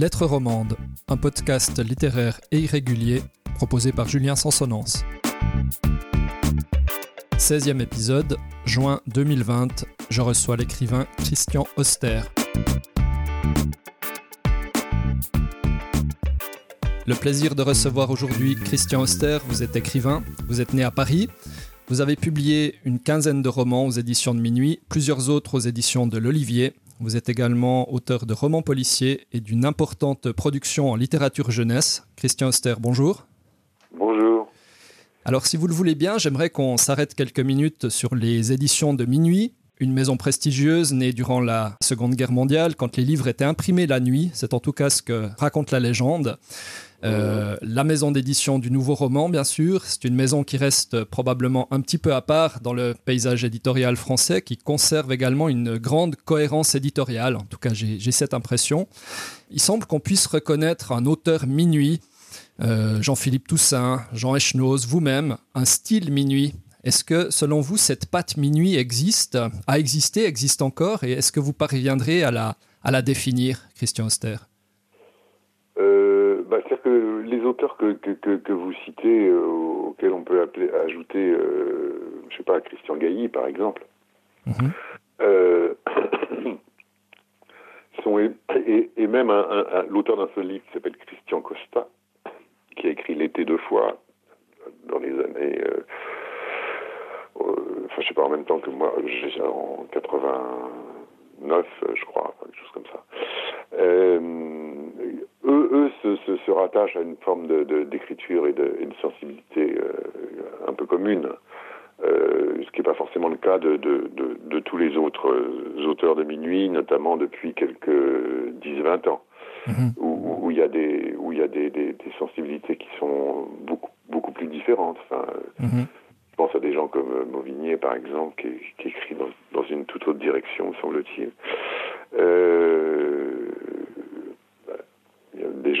Lettres romandes, un podcast littéraire et irrégulier proposé par Julien Sansonance. 16e épisode, juin 2020, je reçois l'écrivain Christian Auster. Le plaisir de recevoir aujourd'hui Christian Auster, vous êtes écrivain, vous êtes né à Paris, vous avez publié une quinzaine de romans aux éditions de Minuit, plusieurs autres aux éditions de l'Olivier, vous êtes également auteur de romans policiers et d'une importante production en littérature jeunesse. Christian Auster, bonjour. Bonjour. Alors si vous le voulez bien, j'aimerais qu'on s'arrête quelques minutes sur les éditions de Minuit, une maison prestigieuse née durant la Seconde Guerre mondiale, quand les livres étaient imprimés la nuit, c'est en tout cas ce que raconte la légende. Euh, la maison d'édition du nouveau roman, bien sûr, c'est une maison qui reste probablement un petit peu à part dans le paysage éditorial français, qui conserve également une grande cohérence éditoriale. En tout cas, j'ai cette impression. Il semble qu'on puisse reconnaître un auteur minuit, euh, Jean-Philippe Toussaint, Jean Echnoz, vous-même, un style minuit. Est-ce que, selon vous, cette patte minuit existe, a existé, existe encore, et est-ce que vous parviendrez à la, définir, Christian Auster? Euh, C'est-à-dire que les auteurs que, que, que, vous citez, euh, auxquels on peut appeler, ajouter, euh, je sais pas, Christian Gailly, par exemple, mhm. euh, sont, et, et, même un, l'auteur d'un seul livre qui s'appelle Christian Costa, qui a écrit L'été deux fois dans les années enfin je sais pas en même temps que moi, en 89, je crois, quelque chose comme ça. Euh, se, rattachent à une forme de, d'écriture et, de, une sensibilité euh, un peu commune. Euh, ce qui n'est pas forcément le cas de, de, de, tous les autres auteurs de minuit, notamment depuis quelques 10-20 ans, mm-hmm. où il y a, des, où y a des, des, des, sensibilités qui sont beaucoup, beaucoup plus différentes. Enfin, mm-hmm pense à des gens comme euh, Mauvigné, par exemple, qui, écrit dans, une toute autre direction, semble-t-il. Euh,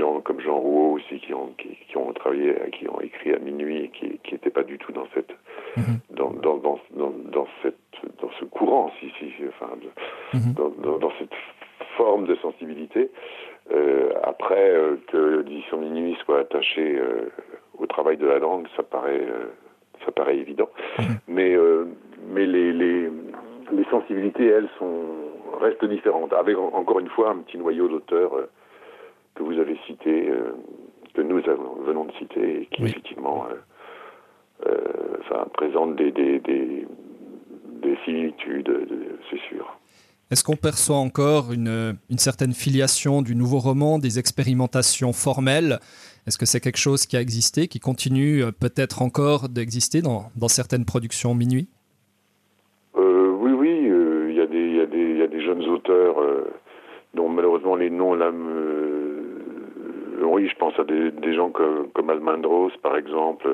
gens comme Jean Rouault aussi qui ont, qui, ont travaillé, qui ont écrit à minuit et qui n'étaient pas du tout dans cette, mhm. dans, dans, dans, cette, dans ce courant, si, si, enfin, mhm. dans, cette forme de sensibilité. Euh, après que l'édition minuit soit attachée au travail de la langue, ça paraît ça paraît évident. Mhm. Mais, euh, mais les, les, les, sensibilités, elles, sont, restent différentes. Avec encore une fois un petit noyau d'auteurs euh, que vous avez cité, euh, que nous venons de citer, et qui effectivement enfin, présente des, des, des, des similitudes, c'est sûr. Est-ce qu'on perçoit encore une, une, certaine filiation du nouveau roman, des expérimentations formelles? Est-ce que c'est quelque chose qui a existé, qui continue euh, peut-être encore d'exister dans, dans, certaines productions minuit? Euh, Oui, oui, euh, il y, y, y, a des jeunes auteurs dont malheureusement les noms là me... Oui, je pense à des, des gens comme, comme Almendros, par exemple,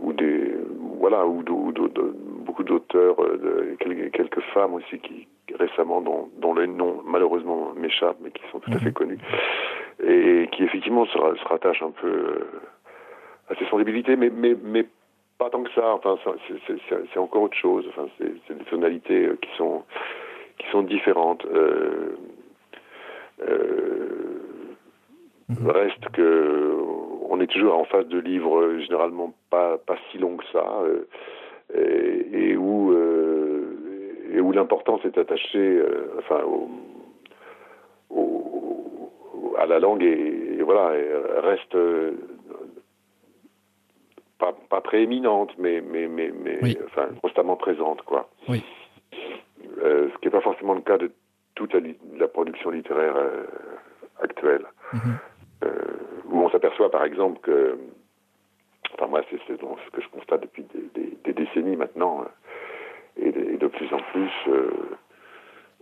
ou des... Voilà, ou, beaucoup d'auteurs, quelques, quelques femmes aussi qui, récemment dont, dont les noms malheureusement m'échappent, mais qui sont tout à fait mhm. connus, et qui effectivement se, se rattachent un peu euh, à ces sensibilités, mais, mais, mais pas tant que ça. Enfin, c'est encore autre chose. Enfin, c'est des tonalités euh, qui sont qui sont différentes. Euh, euh. Reste que on est toujours en face de livres généralement pas pas si longs que ça, euh, et, et, où euh, et où l'importance est attachée euh, enfin, au, à la langue et, voilà, reste euh, pas, pas prééminente, mais, mais, mais, mais enfin, constamment présente. Quoi. Oui. Euh, ce qui n'est pas forcément le cas de toute la, production littéraire actuelle. Mm-hmm. où on s'aperçoit par exemple que, enfin moi c'est ce que je constate depuis des, des décennies maintenant, et de, plus en plus euh,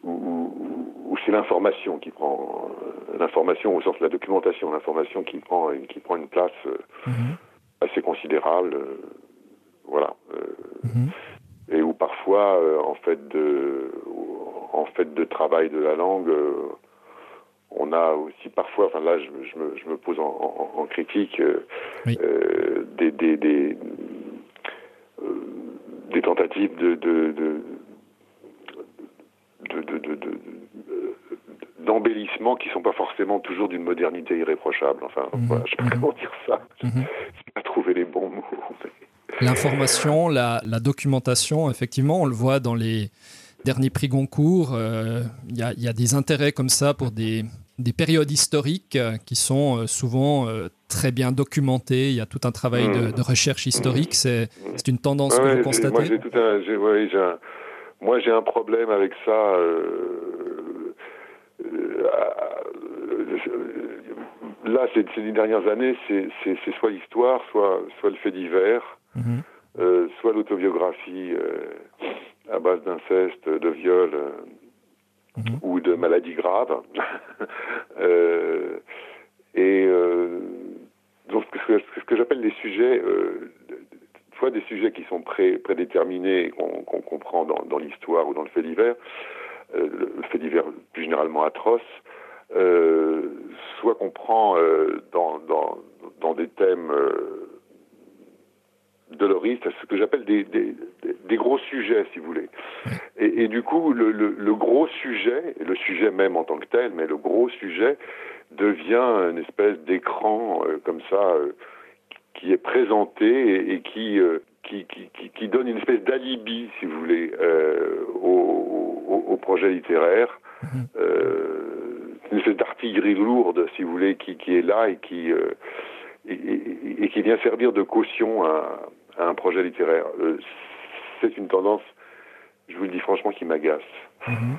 où, c'est l'information qui prend euh, l'information au sens de la documentation, l'information qui prend qui prend une place euh, mhm. assez considérable, voilà, mhm. et où parfois en fait de en fait de travail de la langue on a aussi parfois, enfin là je, je, me, je me, pose en, en, critique des, des, des, des tentatives de, de, de qui sont pas forcément toujours d'une modernité irréprochable. Enfin, mhm. voilà, je sais pas mhm. comment dire ça. Je n'ai pas trouvé les bons mots. L'information, la, la, documentation, effectivement, on le voit dans les derniers prix Goncourt. Il y, y, a des intérêts comme ça pour des, des périodes historiques euh, qui sont euh, souvent euh, très bien documentées. Il y a tout un travail de, hmm. recherche historique. C'est une tendance que vous constatez Moi, j'ai un, problème avec ça. là, ces, ces dernières années, c'est soit l'histoire, soit, soit le fait divers, mhm. soit l'autobiographie à base d'inceste, de viol. Mhm. ou de maladies graves. euh, et euh, donc ce que, j'appelle des sujets, euh, soit des sujets qui sont pré, prédéterminés, qu'on comprend dans, dans l'histoire ou dans le fait divers, euh, le fait divers plus généralement atroce, euh, soit qu'on prend euh, dans, dans, dans des thèmes doloristes, ce que j'appelle des, des, gros sujets, si vous voulez. Et, du coup, le, le, gros sujet, le sujet même en tant que tel, mais le gros sujet devient une espèce d'écran euh, comme ça euh, qui est présenté et, et qui, euh, qui, qui, qui, donne une espèce d'alibi, si vous voulez, au, au, projet littéraire. Une espèce d'artillerie lourde, si vous voulez, qui, qui est là et qui, et, qui vient servir de caution à, à un projet littéraire. Euh, c'est une tendance, je vous le dis franchement, qui m'agace. Mhm.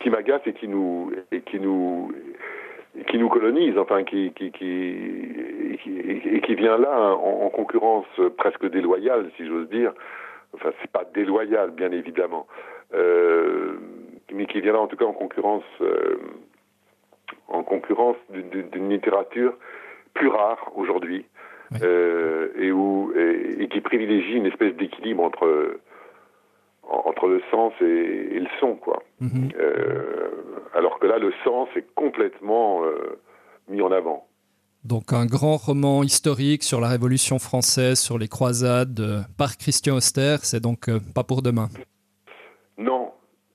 Qui m'agace et qui nous et qui nous qui nous colonise, enfin qui qui qui et qui vient là en, concurrence presque déloyale, si j'ose dire. Enfin, c'est pas déloyal, bien évidemment, euh, mais qui vient là en tout cas en concurrence euh, en concurrence d'une littérature plus rare aujourd'hui, euh, et, où, et, qui privilégie une espèce d'équilibre entre, entre le sens et, le son, quoi. Mhm. Euh, alors que là, le sens est complètement euh, mis en avant. Donc un grand roman historique sur la Révolution française, sur les croisades, par Christian Auster, c'est donc pas pour demain. Non,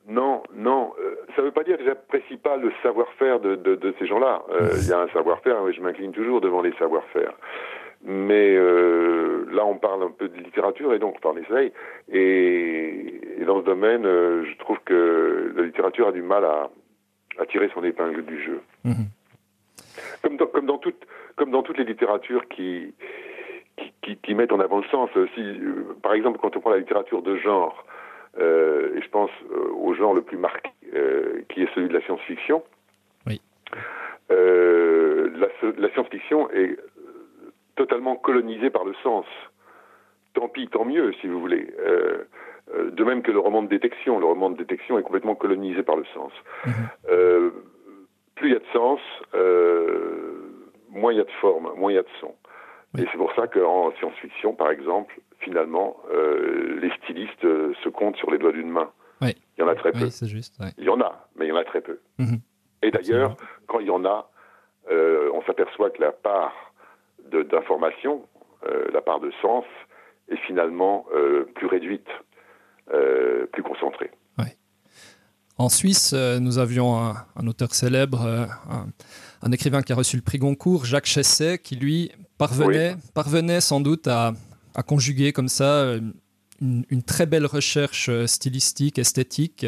non, non. ça ne veut pas dire que j'apprécie pas le savoir-faire de, de, de, ces gens-là. Il y a un savoir-faire, je m'incline toujours devant les savoir-faire. Mais euh, là, on parle un peu de littérature et donc on parle d'essai. Et, et, dans ce domaine, euh, je trouve que la littérature a du mal à, à tirer son épingle du jeu. Mhm. Comme, dans, comme, dans toute, comme dans toutes les littératures qui, qui, qui, qui mettent en avant le sens. Si, euh, par exemple, quand on prend la littérature de genre, et je pense au genre le plus marqué, qui est celui de la science-fiction, oui. la, la science-fiction est totalement colonisé par le sens. Tant pis, tant mieux, si vous voulez. Euh, euh, de même que le roman de détection. Le roman de détection est complètement colonisé par le sens. Mhm. Euh, plus il y a de sens, moins il y a de forme, moins il y a de son. Et c'est pour ça qu'en science-fiction, par exemple, finalement, les stylistes se comptent sur les doigts d'une main. Il y en a très peu. Juste, Il y en a, mais il y en a très peu. Mhm. Et d'ailleurs, quand il y en a, on s'aperçoit que la part d'information, euh, la part de sens est finalement euh, plus réduite, euh, plus concentrée. En Suisse, nous avions un, auteur célèbre, un, écrivain qui a reçu le prix Goncourt, Jacques Chesset, qui lui parvenait, parvenait sans doute à, conjuguer comme ça une, très belle recherche stylistique, esthétique,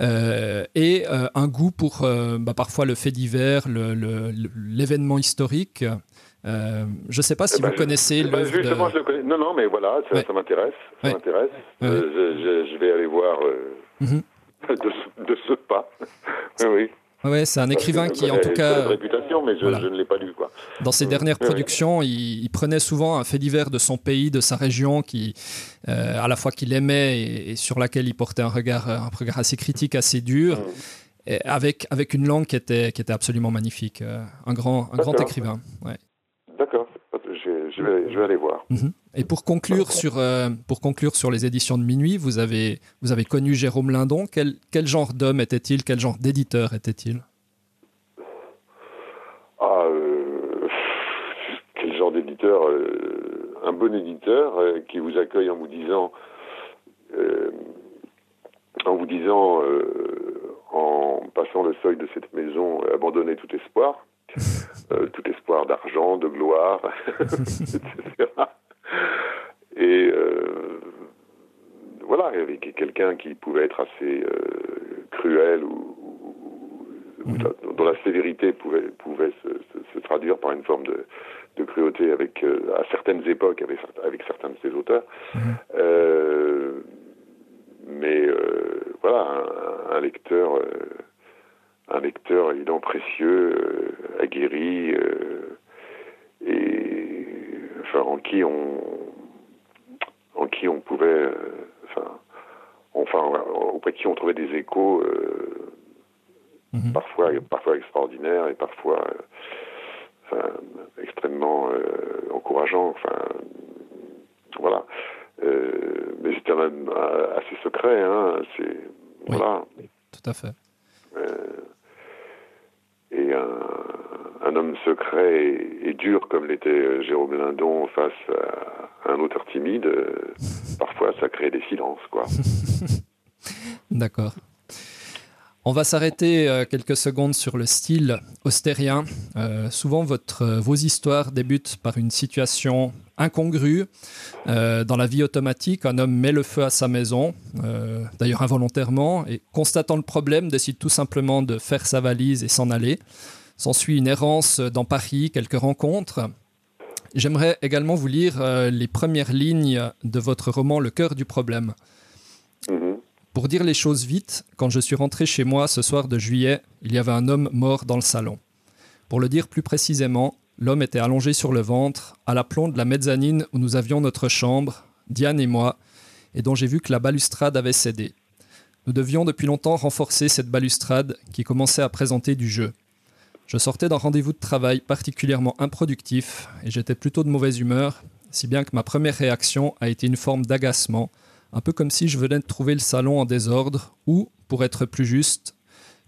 et un goût pour bah, parfois le fait divers, l'événement historique. Euh, je ne sais pas si eh vous ben, connaissez eh ben, l'œuvre. Justement, je le connais. Non, non, mais voilà, ça, m'intéresse. Ça m'intéresse. Euh, je, vais aller voir euh, mhm. de, ce pas. oui. Ouais, c'est un écrivain qui, en tout cas, réputation, mais je, ne l'ai pas lu. Quoi. Dans ses dernières productions, il, prenait souvent un fait divers de son pays, de sa région, qui, à la fois qu'il aimait et, sur laquelle il portait un regard, un regard assez critique, assez dur, mm. avec avec une langue qui était qui était absolument magnifique. un grand un grand écrivain. Ouais. Je, vais, aller voir. Mhm. Et pour conclure, sur, euh, pour conclure sur les éditions de Minuit, vous avez, vous avez connu Jérôme Lindon. Quel, quel genre d'homme était-il? Quel genre d'éditeur était-il? Ah, euh, quel genre d'éditeur euh, Un bon éditeur qui vous accueille en vous disant, en vous disant, en, passant le seuil de cette maison, abandonné tout espoir, tout espoir d'argent, de gloire, etc. Et voilà, avec quelqu'un qui pouvait être assez cruel ou, mhm. dont la sévérité pouvait, pouvait se, traduire par une forme de, de cruauté avec, à certaines époques avec, avec certains de ses auteurs. Mhm. Euh, mais euh, voilà, un, lecteur, euh, un lecteur évidemment précieux, euh, aguerri, et enfin en qui on, en qui on pouvait, enfin, enfin auprès de qui on trouvait des échos. Mhm. parfois, parfois extraordinaires et parfois enfin, extrêmement encourageants. Enfin, voilà. Euh, mais c'était même assez secret. Hein, c'est, voilà. Tout à fait. Euh, et un, un, homme secret et, dur comme l'était Jérôme Lindon face à un auteur timide, euh, parfois ça crée des silences. quoi. D'accord. On va s'arrêter euh, quelques secondes sur le style austérien. Euh, souvent, votre, euh, vos histoires débutent par une situation incongrue. dans la vie automatique, un homme met le feu à sa maison, d'ailleurs involontairement, et constatant le problème, décide tout simplement de faire sa valise et s'en aller. S'ensuit une errance dans Paris, quelques rencontres. J'aimerais également vous lire les premières lignes de votre roman Le cœur du problème. Pour dire les choses vite, quand je suis rentré chez moi ce soir de juillet, il y avait un homme mort dans le salon. Pour le dire plus précisément, l'homme était allongé sur le ventre, à l'aplomb de la mezzanine où nous avions notre chambre, Diane et moi, et dont j'ai vu que la balustrade avait cédé. Nous devions depuis longtemps renforcer cette balustrade qui commençait à présenter du jeu. Je sortais d'un rendez-vous de travail particulièrement improductif et j'étais plutôt de mauvaise humeur, si bien que ma première réaction a été une forme d'agacement un peu comme si je venais de trouver le salon en désordre, ou, pour être plus juste,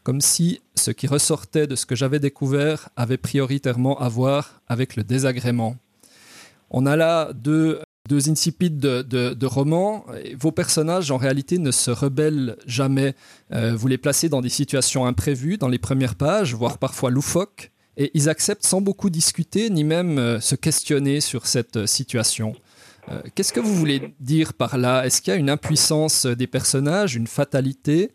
comme si ce qui ressortait de ce que j'avais découvert avait prioritairement à voir avec le désagrément. On a là deux, incipides de, romans. Vos personnages, en réalité, ne se rebellent jamais. Euh, vous les placez dans des situations imprévues dans les premières pages, voire parfois loufoques, et ils acceptent sans beaucoup discuter, ni même euh, se questionner sur cette situation. Euh, qu'est-ce que vous voulez dire par là? Est-ce qu'il y a une impuissance des personnages, une fatalité,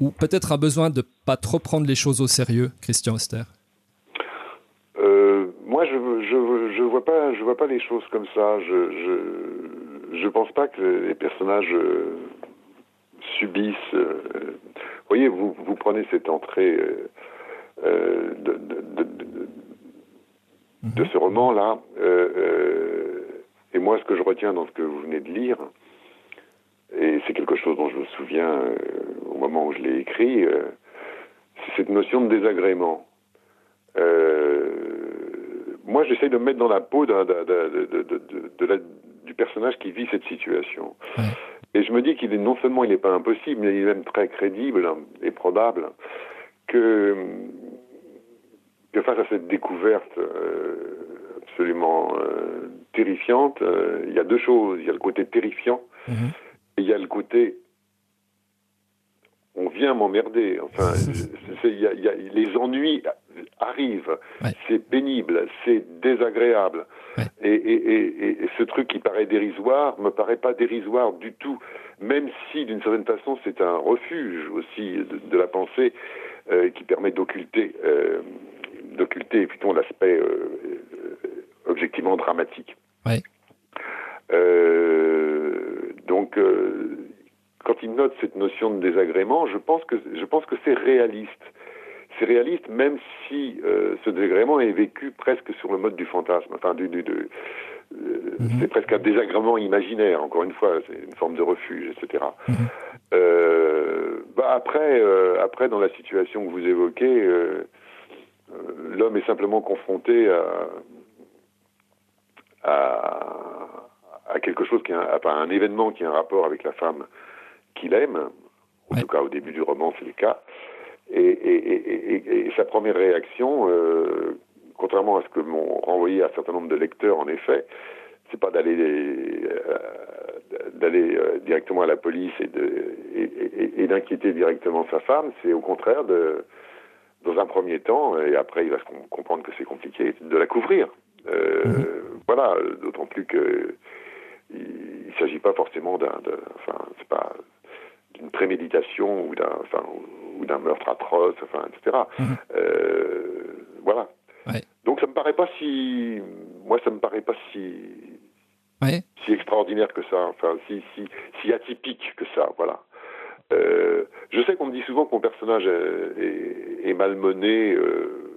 ou peut-être un besoin de pas trop prendre les choses au sérieux, Christian Auster? Euh, Moi, je je, je vois pas je vois pas les choses comme ça. Je je, je pense pas que les personnages euh, subissent. vous voyez, vous vous prenez cette entrée de, de, de, de, mhm. ce roman là. Et moi, ce que je retiens dans ce que vous venez de lire, et c'est quelque chose dont je me souviens euh, au moment où je l'ai écrit, euh, c'est cette notion de désagrément. Euh, moi, j'essaye de me mettre dans la peau de, du personnage qui vit cette situation. Et je me dis qu'il est non seulement il n'est pas impossible, mais il est même très crédible et probable que, que face à cette découverte absolument euh, terrifiante. Euh, il y a deux choses. Il y a le côté terrifiant mhm. et il y a le côté on vient m'emmerder. Enfin, y a, y a, les ennuis arrivent. C'est pénible, c'est désagréable. Et, et, et, ce truc qui paraît dérisoire me paraît pas dérisoire du tout, même si d'une certaine façon c'est un refuge aussi de, la pensée euh, qui permet d'occulter, euh, d'occulter plutôt l'aspect objectivement dramatique. Euh, donc, euh, quand il note cette notion de désagrément, je pense que je pense que c'est réaliste. C'est réaliste, même si euh, ce désagrément est vécu presque sur le mode du fantasme. Enfin, du, du, mhm. c'est presque un désagrément imaginaire. Encore une fois, c'est une forme de refuge, etc. Mhm. bah après, après, dans la situation que vous évoquez, l'homme est simplement confronté à à, quelque chose qui a, à un événement qui a un rapport avec la femme qu'il aime. En tout cas, au début du roman, c'est le cas. Et, sa première réaction, euh, contrairement à ce que m'ont renvoyé un certain nombre de lecteurs, en effet, c'est pas d'aller euh, d'aller directement à la police et et, d'inquiéter directement sa femme, c'est au contraire de dans un premier temps, et après il va comprendre que c'est compliqué, de la couvrir. Mhm. Voilà, d'autant plus que il ne s'agit pas forcément d'un, enfin, c'est pas d'une préméditation ou d'un, enfin, ou d'un meurtre atroce, enfin, etc. Mhm. Euh, voilà. Donc ça me paraît pas si, moi ça me paraît pas si, si extraordinaire que ça, enfin, si, si, si atypique que ça, voilà. Euh, je sais qu'on me dit souvent que mon personnage est, est, malmené. Euh,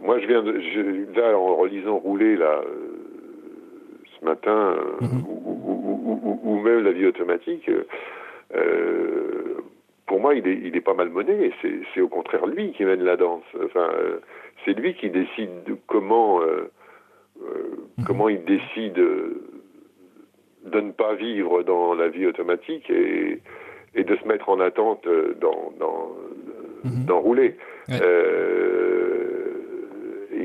moi, je viens de, je, là, en relisant Rouler, là, ce matin, mhm. ou, même la vie automatique, euh, pour moi, il est, il est pas malmené. C'est au contraire lui qui mène la danse. Enfin, euh, c'est lui qui décide de comment, euh, mhm. comment il décide de ne pas vivre dans la vie automatique et, et de se mettre en attente dans, dans, mhm. rouler.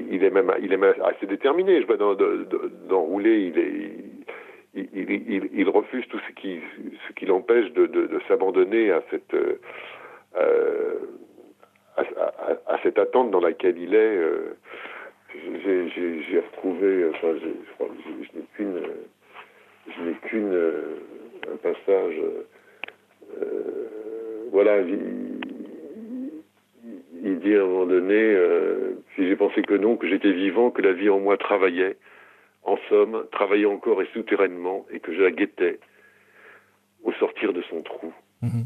Il est même, assez déterminé. Je vois dans, dans, rouler, il est, il, il, refuse tout ce qui, ce qui l'empêche de, s'abandonner à cette, euh, à, cette attente dans laquelle il est. Euh, j'ai retrouvé, enfin, je, n'ai qu'une, je n'ai qu'une, un passage. Euh, voilà, il, il, dit à un moment donné, si j'ai pensé que non, que j'étais vivant, que la vie en moi travaillait en somme, travaillait encore et souterrainement, et que je la guettais au sortir de son trou. Mhm.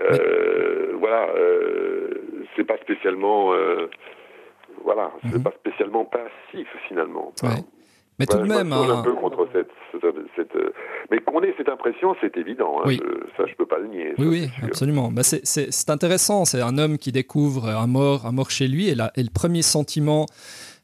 Euh, voilà, euh, c'est pas spécialement, euh, voilà, c'est mhm. pas spécialement passif finalement. Mais tout de même, un hein. peu contre cette, cette, mais qu'on ait cette impression, c'est évident. Hein, ça, je peux pas le nier. Oui, oui, absolument. Bah, c'est intéressant. C'est un homme qui découvre un mort, un mort chez lui, et, et le premier sentiment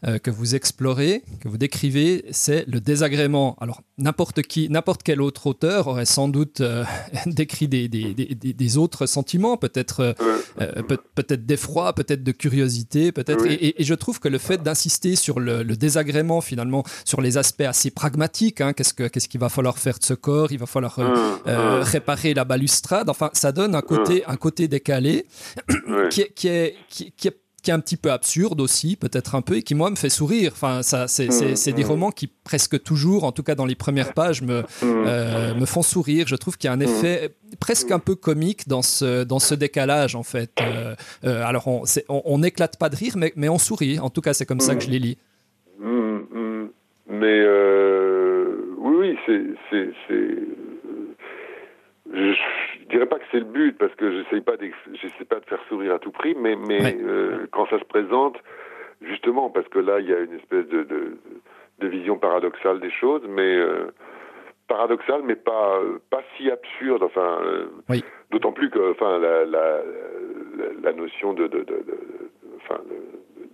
euh, que vous explorez, que vous décrivez, c'est le désagrément. Alors, n'importe qui, n'importe quel autre auteur aurait sans doute euh, décrit des, des, des, des, autres sentiments, peut-être euh, peut-être d'effroi, peut-être de curiosité, peut-être. Et, je trouve que le fait d'insister sur le, désagrément, finalement, sur les aspects assez pragmatiques, hein, qu'est-ce que qu'est-ce qu'il va falloir faire de ce corps, il va falloir réparer la balustrade. Enfin, ça donne un côté un côté décalé qui, qui est qui, qui est qui est un petit peu absurde aussi, peut-être un peu, et qui moi me fait sourire. Enfin, ça, c'est, mmh, des mmh. romans qui presque toujours, en tout cas dans les premières pages, me, mmh. euh, me font sourire. Je trouve qu'il y a un effet presque un peu comique dans ce, dans ce décalage, en fait. Euh, euh, alors, on n'éclate pas de rire, mais, mais on sourit. En tout cas, c'est comme ça que je les lis. Mais oui, oui, c'est je, je dirais pas que c'est le but parce que j'essaie pas j'essaie pas de faire sourire à tout prix, mais mais euh, quand ça se présente, justement parce que là il y a une espèce de de, de vision paradoxale des choses, mais euh, paradoxale mais pas pas si absurde. Enfin, euh, d'autant plus que enfin la la, la, notion de de, de, de enfin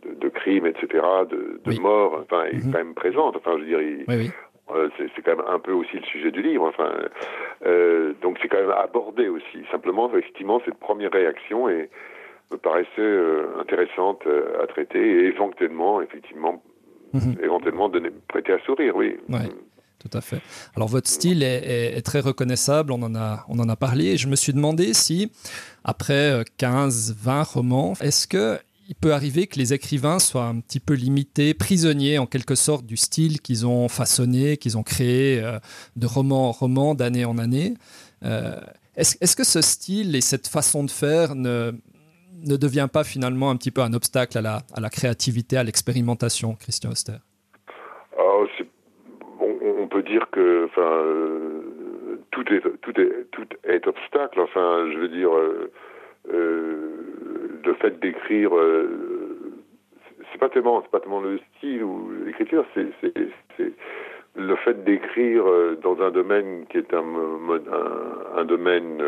de, de, crime, etc., de, de mort, enfin, est mhm. quand même présente. Enfin, je dirais, oui, euh, c'est quand même un peu aussi le sujet du livre. Enfin, euh, donc c'est quand même abordé aussi. Simplement, effectivement, cette première réaction est, me paraissait euh, intéressante à traiter et éventuellement, effectivement, mhm. éventuellement donner, prêter à sourire, oui. Tout à fait. Alors votre style est, est, très reconnaissable, on en, a, on en a parlé, et je me suis demandé si, après 15, 20 romans, est-ce que il peut arriver que les écrivains soient un petit peu limités, prisonniers en quelque sorte du style qu'ils ont façonné, qu'ils ont créé euh, de roman en roman, d'année en année. Euh, est-ce, que ce style et cette façon de faire ne, ne devient pas finalement un petit peu un obstacle à la, à la créativité, à l'expérimentation, Christian Oster ah, on, peut dire que euh, tout, est, tout, est, tout est obstacle. Enfin, je veux dire euh, le fait d'écrire, euh, c'est pas tellement, c'est pas tellement le style ou l'écriture, c'est, c'est, le fait d'écrire euh, dans un domaine qui est un, un, un domaine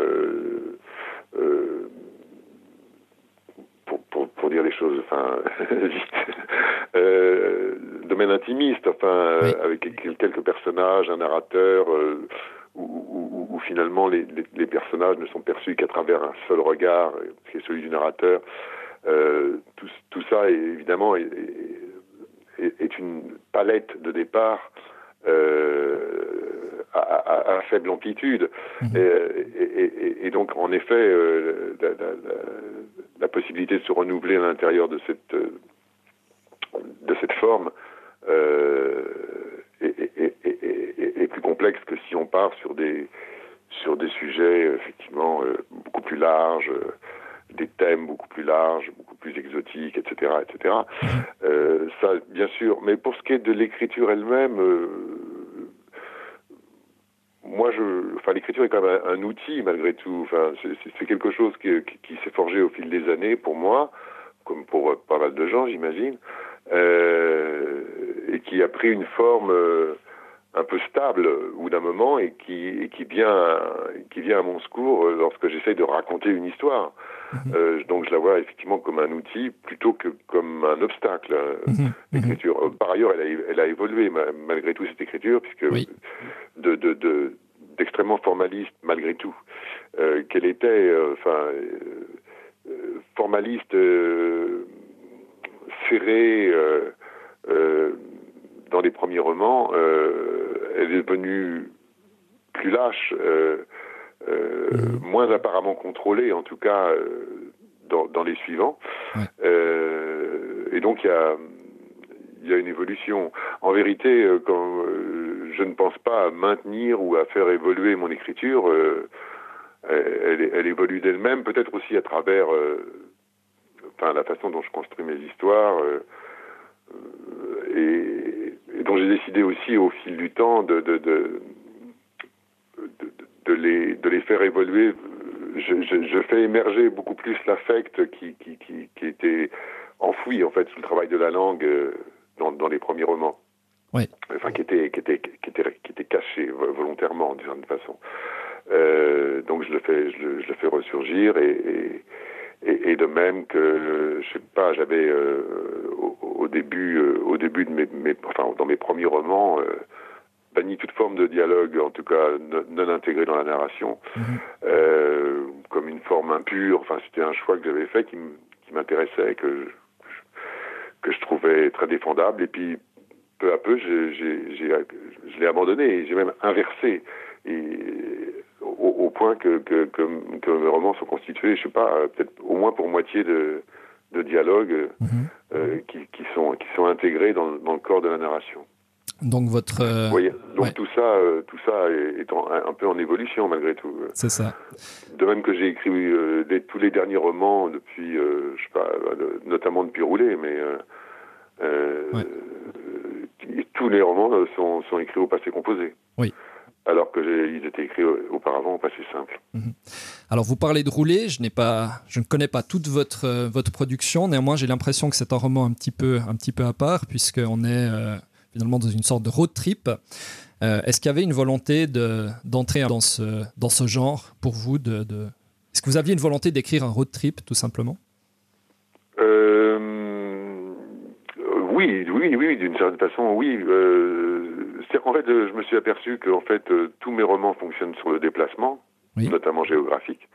pour, pour, pour, dire les choses enfin vite euh, domaine intimiste enfin avec quelques personnages un narrateur où, finalement les, les, personnages ne sont perçus qu'à travers un seul regard, qui est celui du narrateur. Euh, tout, tout, ça, évidemment, est, est, une palette de départ à, faible amplitude. Mhm. Et, donc, en effet, la, possibilité de se renouveler à l'intérieur de cette, de cette forme est, complexe que si on part sur des, sur des sujets effectivement beaucoup plus larges des thèmes beaucoup plus larges, beaucoup plus exotiques, etc., etc. Mhm. Euh, ça, bien sûr. Mais pour ce qui est de l'écriture elle-même, euh, moi, je, enfin, l'écriture est quand même un, outil malgré tout. Enfin, c'est quelque chose qui, qui, s'est forgé au fil des années pour moi, comme pour pas mal de gens, j'imagine, euh, et qui a pris une forme un peu stable ou d'un moment et qui, et qui vient qui vient à mon secours lorsque j'essaye de raconter une histoire. Mhm. Euh, donc je la vois effectivement comme un outil plutôt que comme un obstacle. Euh. L'écriture. Euh, par ailleurs, elle a, elle a évolué malgré tout cette écriture, puisque de, de, d'extrêmement formaliste malgré tout, qu'elle était, enfin, formaliste, serrée dans les premiers romans, elle est devenue plus lâche. Euh, moins apparemment contrôlé, en tout cas euh, dans, dans, les suivants. Euh, et donc il y a, y a une évolution. En vérité, quand je ne pense pas à maintenir ou à faire évoluer mon écriture, elle, elle, évolue d'elle-même, peut-être aussi à travers enfin, la façon dont je construis mes histoires. Et, dont j'ai décidé aussi au fil du temps de, de, de, de de les, de les faire évoluer. Je, je, fais émerger beaucoup plus l'affect qui, qui, qui, qui, était enfoui en fait sous le travail de la langue euh, dans, dans les premiers romans. Oui. Enfin, qui était, qui était, qui était, qui était caché volontairement, d'une certaine façon. Euh, donc je le fais, je le, je le fais ressurgir et, et, et, de même que je sais pas, j'avais euh, au, au, début, euh, au début de mes, mes, enfin dans mes premiers romans, banni toute forme de dialogue, en tout cas non intégré dans la narration, mhm. euh, comme une forme impure. Enfin, c'était un choix que j'avais fait qui m'intéressait, que je, que je trouvais très défendable. Et puis, peu à peu, je l'ai abandonné. J'ai même inversé. Point que, que, que, mes romans sont constitués, je sais pas, peut-être au moins pour moitié de, de dialogues mhm. euh, qui, qui, sont, qui sont intégrés dans, dans le corps de la narration. Donc votre. Euh, donc tout ça, euh, tout ça est, un peu en évolution malgré tout. C'est ça. De même que j'ai écrit euh, tous les derniers romans depuis, je sais pas, notamment depuis Rouler, mais tous les romans sont, sont, écrits au passé composé. Oui. Alors que ils étaient écrits auparavant au passé simple. Mhm. Alors vous parlez de Rouler, je pas, je ne connais pas toute votre votre production. Néanmoins, j'ai l'impression que c'est un roman un petit peu un petit peu à part puisqu'on est finalement dans une sorte de road trip. Euh, est-ce qu'il y avait une volonté d'entrer dans, ce, dans ce genre pour vous de, Est-ce que vous aviez une volonté d'écrire un road trip tout simplement euh, Oui, oui, oui, d'une certaine façon, oui. Euh, C'est qu'en fait, je me suis aperçu que en fait, tous mes romans fonctionnent sur le déplacement, notamment géographique.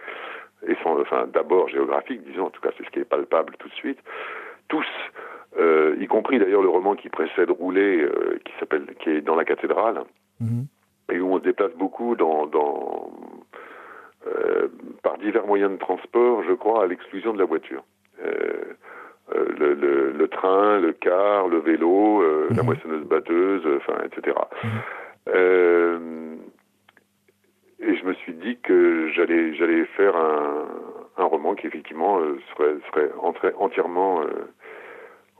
Et sont, enfin, d'abord géographique, disons, en tout cas, c'est ce qui est palpable tout de suite. Tous euh, y compris d'ailleurs le roman qui précède Roulet, euh, qui s'appelle, qui est dans la cathédrale, mhm. et où on se déplace beaucoup dans, dans euh, par divers moyens de transport, je crois, à l'exclusion de la voiture. Le, le, le, train, le car, le vélo, la mhm. moissonneuse batteuse, enfin, etc. Mhm. et je me suis dit que j'allais j'allais faire un, un roman qui effectivement serait, serait entièrement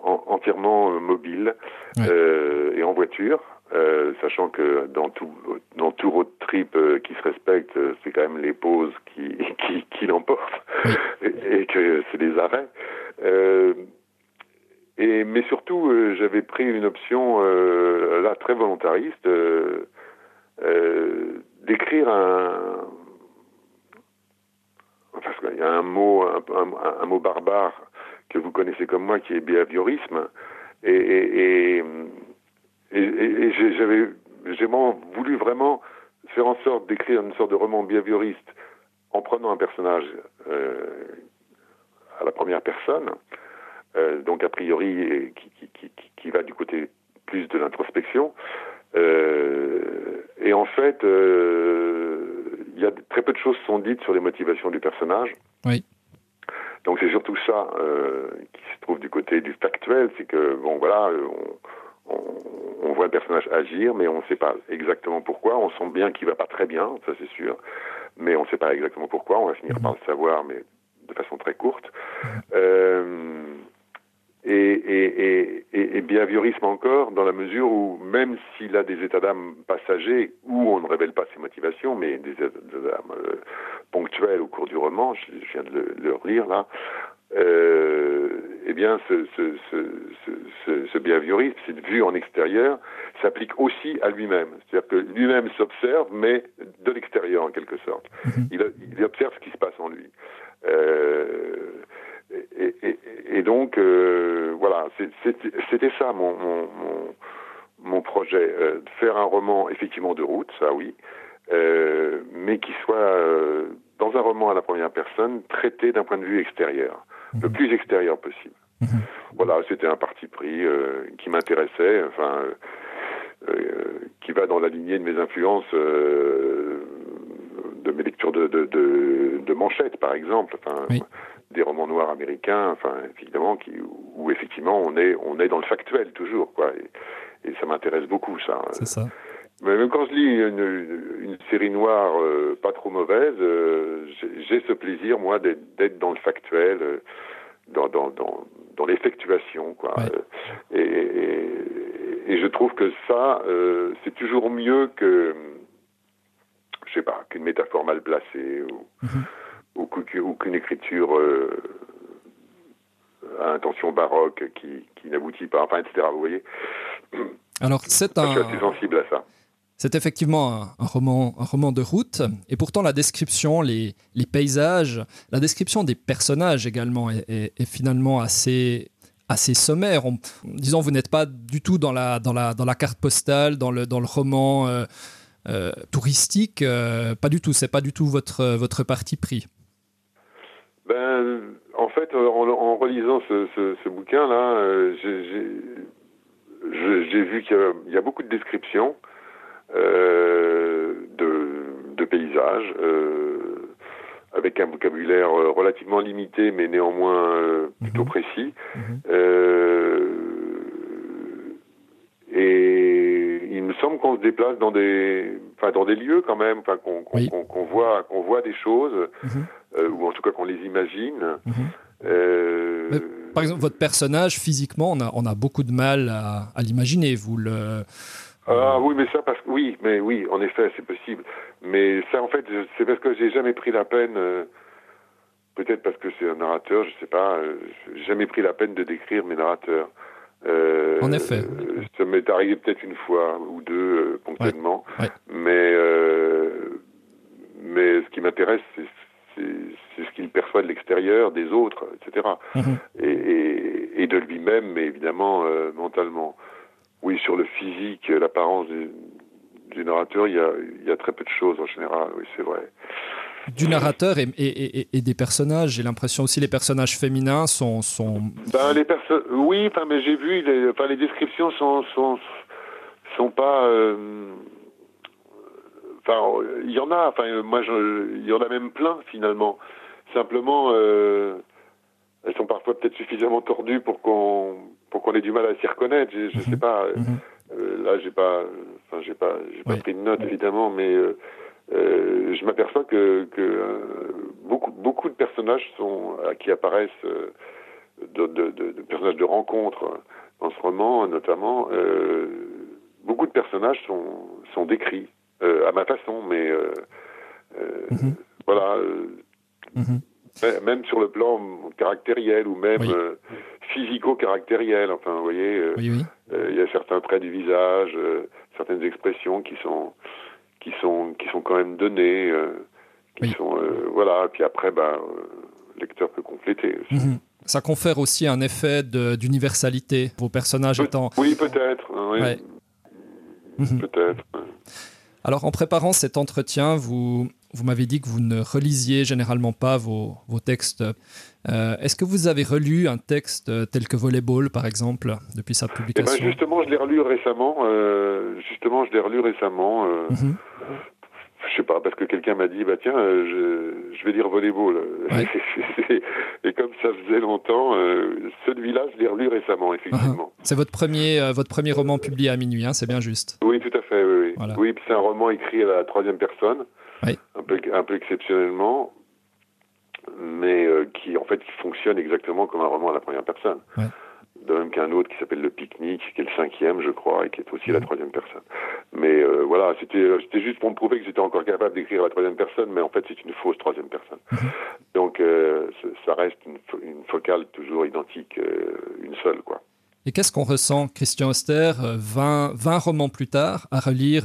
entièrement euh, mobile euh, et en voiture. Euh, sachant que dans tout dans tout road trip qui se respecte, c'est quand même les pauses qui qui, qui l'emportent et, que c'est des arrêts. Et mais surtout, j'avais pris une option là très volontariste d'écrire un parce y a un mot un, mot barbare que vous connaissez comme moi, qui est behaviorisme. Et, j'avais j'ai voulu vraiment faire en sorte d'écrire une sorte de roman behavioriste en prenant un personnage euh, à la première personne, euh, donc a priori qui, qui, qui, qui, va du côté plus de l'introspection, euh, il y a très peu de choses sont dites sur les motivations du personnage. Oui. Donc c'est surtout ça qui se trouve du côté du factuel, c'est que bon voilà, on, on, voit le personnage agir, mais on ne sait pas exactement pourquoi. On sent bien qu'il va pas très bien, ça c'est sûr, mais on ne sait pas exactement pourquoi. On va finir mhm. par le savoir, mais de façon très courte. Euh, et, et, et, encore, dans la mesure où même s'il a des états d'âme passagers, où on ne révèle pas ses motivations, mais des états d'âme euh, ponctuels au cours du roman, je, viens de le, le relire là, eh bien, ce, ce, ce, ce, behaviorisme, cette vue en extérieur, s'applique aussi à lui-même. C'est-à-dire que lui-même s'observe, mais de l'extérieur en quelque sorte. Mhm. il, il, observe ce qui se passe en lui. Euh, et, et, et, donc, euh, voilà, c'était ça mon, mon, mon, mon projet, euh, faire un roman effectivement de route, ça oui, euh, mais qui soit euh, dans un roman à la première personne traité d'un point de vue extérieur, le plus extérieur possible. Mhm. Voilà, c'était un parti pris euh, qui m'intéressait, enfin, qui va dans la lignée de mes influences de mes lectures de, de, de, de manchettes, par exemple. Enfin, des romans noirs américains, enfin évidemment, qui, où effectivement on est on est dans le factuel toujours, quoi. Et, et ça m'intéresse beaucoup, ça. C'est ça. Mais même quand je lis une, une série noire euh, pas trop mauvaise, euh, j'ai ce plaisir moi d'être dans le factuel, euh, dans dans dans, dans l'effectuation, quoi. Et, et, et, je trouve que ça, c'est toujours mieux que je sais pas qu'une métaphore mal placée ou. Mhm ou, qu'une écriture à intention baroque qui, qui n'aboutit pas, enfin, etc. Vous voyez Alors, c'est un. Je suis assez sensible à ça. C'est effectivement un, roman, de route, et pourtant la description, les, paysages, la description des personnages également est, finalement assez, sommaire. On, disons, vous n'êtes pas du tout dans la, carte postale, dans le, roman euh, euh, touristique, euh, pas du tout, c'est pas du tout votre, parti pris. Ben, en fait, en, relisant ce, bouquin-là, j'ai vu qu'il y, a beaucoup de descriptions de, de, paysages, euh, avec un vocabulaire euh, relativement limité, mais néanmoins euh, plutôt mmh. précis. Mmh. et il me semble qu'on se déplace dans des, enfin, dans des lieux quand même, enfin, qu'on qu oui. qu voit, qu'on voit des choses. Mmh euh, ou en tout cas qu'on les imagine. Euh... Mais, par exemple, votre personnage, physiquement, on a, on a beaucoup de mal à, à l'imaginer. Vous le. Ah oui, mais ça parce que oui, mais oui, en effet, c'est possible. Mais ça, en fait, c'est parce que j'ai jamais pris la peine. Euh, Peut-être parce que c'est un narrateur, je sais pas. Euh, j'ai jamais pris la peine de décrire mes narrateurs. Euh, en effet. Ça m'est arrivé peut-être une fois ou deux euh, ponctuellement, ouais, ouais. mais euh, mais ce qui m'intéresse, c'est c'est ce qu'il perçoit de l'extérieur, des autres, etc. Mmh. Et, et, et, de lui-même, mais évidemment euh, mentalement. Oui, sur le physique, l'apparence du, du, narrateur, il y, a, il y a très peu de choses en général, oui, c'est vrai. Du narrateur et, et, et des personnages, j'ai l'impression aussi les personnages féminins sont. sont... Ben, les perso oui, enfin, mais j'ai vu, les, enfin, les descriptions sont, sont, sont pas. Euh, enfin, il y en a. Enfin, moi, je, il y en a même plein finalement. Simplement, euh, elles sont parfois peut-être suffisamment tordues pour qu'on pour qu'on ait du mal à s'y reconnaître. Je, je sais pas. Mm -hmm. euh, là, j'ai pas, enfin, j'ai pas, j'ai pas oui. pris de notes évidemment, mais euh, euh, je m'aperçois que, que euh, beaucoup beaucoup de personnages sont qui apparaissent euh, de, de, de, de personnages de rencontre dans ce roman, notamment. Euh, beaucoup de personnages sont sont décrits euh, à ma façon, mais euh, mm -hmm. voilà. Mm -hmm. Même sur le plan caractériel ou même oui. physico-caractériel, enfin, vous voyez, oui, oui. il y a certains traits du visage, certaines expressions qui sont qui sont qui sont quand même données, qui sont voilà. Puis après, ben, le lecteur peut compléter. Aussi. Mm -hmm. Ça confère aussi un effet d'universalité, vos personnages Pe étant. Oui, peut-être. Oui. Ouais. Mhm. Peut-être. Alors, en préparant cet entretien, vous, vous m'avez dit que vous ne relisiez généralement pas vos, vos textes. Euh, Est-ce que vous avez relu un texte tel que Volleyball, par exemple, depuis sa publication eh ben Justement, je l'ai relu récemment. Euh, justement, je l'ai relu récemment. Euh, mm -hmm. je sais pas, parce que quelqu'un m'a dit, bah tiens, je, je vais lire volleyball. et comme ça faisait longtemps, celui-là, je l'ai relu récemment, effectivement. C'est votre premier, votre premier roman publié à minuit, hein, c'est bien juste. Oui, tout à fait, oui. Oui, oui c'est un roman écrit à la troisième personne, un, peu, un peu exceptionnellement mais euh, qui en fait fonctionne exactement comme un roman à la première personne. De même qu'un autre qui s'appelle Le Pique-Nique, qui est le cinquième, je crois, et qui est aussi la troisième personne. Mais euh, voilà, c'était euh, c'était juste pour me prouver que j'étais encore capable d'écrire la troisième personne, mais en fait c'est une fausse troisième personne. Mhm. Donc ça reste une, une, focale toujours identique, une seule, quoi. Et qu'est-ce qu'on ressent, Christian Auster, 20, 20 romans plus tard, à relire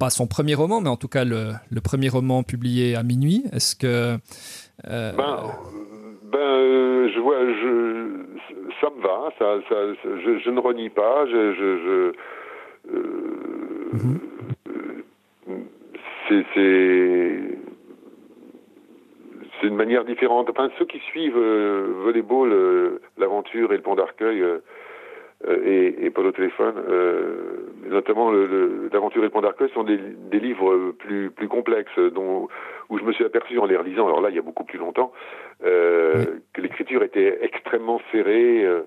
pas son premier roman, mais en tout cas le, le premier roman publié à minuit Est-ce que euh, ben, ben euh, je vois, je, ça me va, ça, ça, je, je, ne renie pas, je, je, je euh, mhm. c'est, c'est une manière différente. Enfin, ceux qui suivent euh, Volleyball, l'aventure et le pont d'Arcueil, et, et pas le téléphone, euh, notamment l'aventure le, et le pont d'Arcueil sont des, des, livres plus, plus complexes dont, où je me suis aperçu en les relisant, alors là il y a beaucoup plus longtemps, euh, que l'écriture était extrêmement serrée, euh,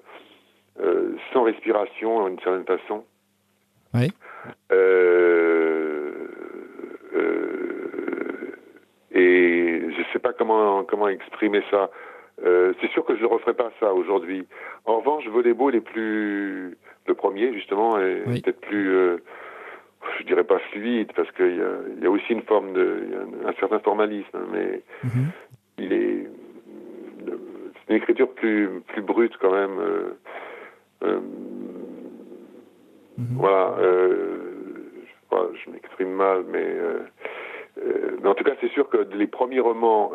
euh sans respiration d'une certaine façon. Oui. Euh, et je sais pas comment comment exprimer ça. Euh, c'est sûr que je ne referai pas ça aujourd'hui. En revanche, Volleyball est plus le premier justement est peut-être plus, euh, je dirais pas fluide parce qu'il y a, y a aussi une forme de, y a un, certain formalisme, mais mhm. il est c'est une écriture plus plus brute quand même. Euh, euh mhm. Voilà. Euh, je, je m'exprime mal, mais, mais en tout cas, c'est sûr que les premiers romans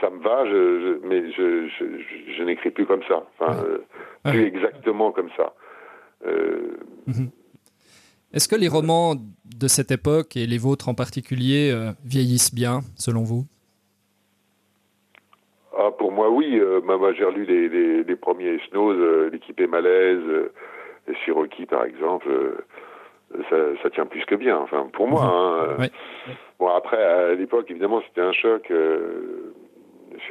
ça me va, je, mais je, n'écris plus comme ça. Enfin, euh, plus exactement comme ça. Euh... Mhm. Est-ce que les romans de cette époque, et les vôtres en particulier, euh, vieillissent bien, selon vous? Ah, Pour moi, oui. J'ai relu les, les, les, premiers Snows, l'équipe est malaise, et Cherokee, par exemple ça, ça, tient plus que bien. Enfin, pour moi. Hein. Bon, après, à l'époque, évidemment, c'était un choc. Euh,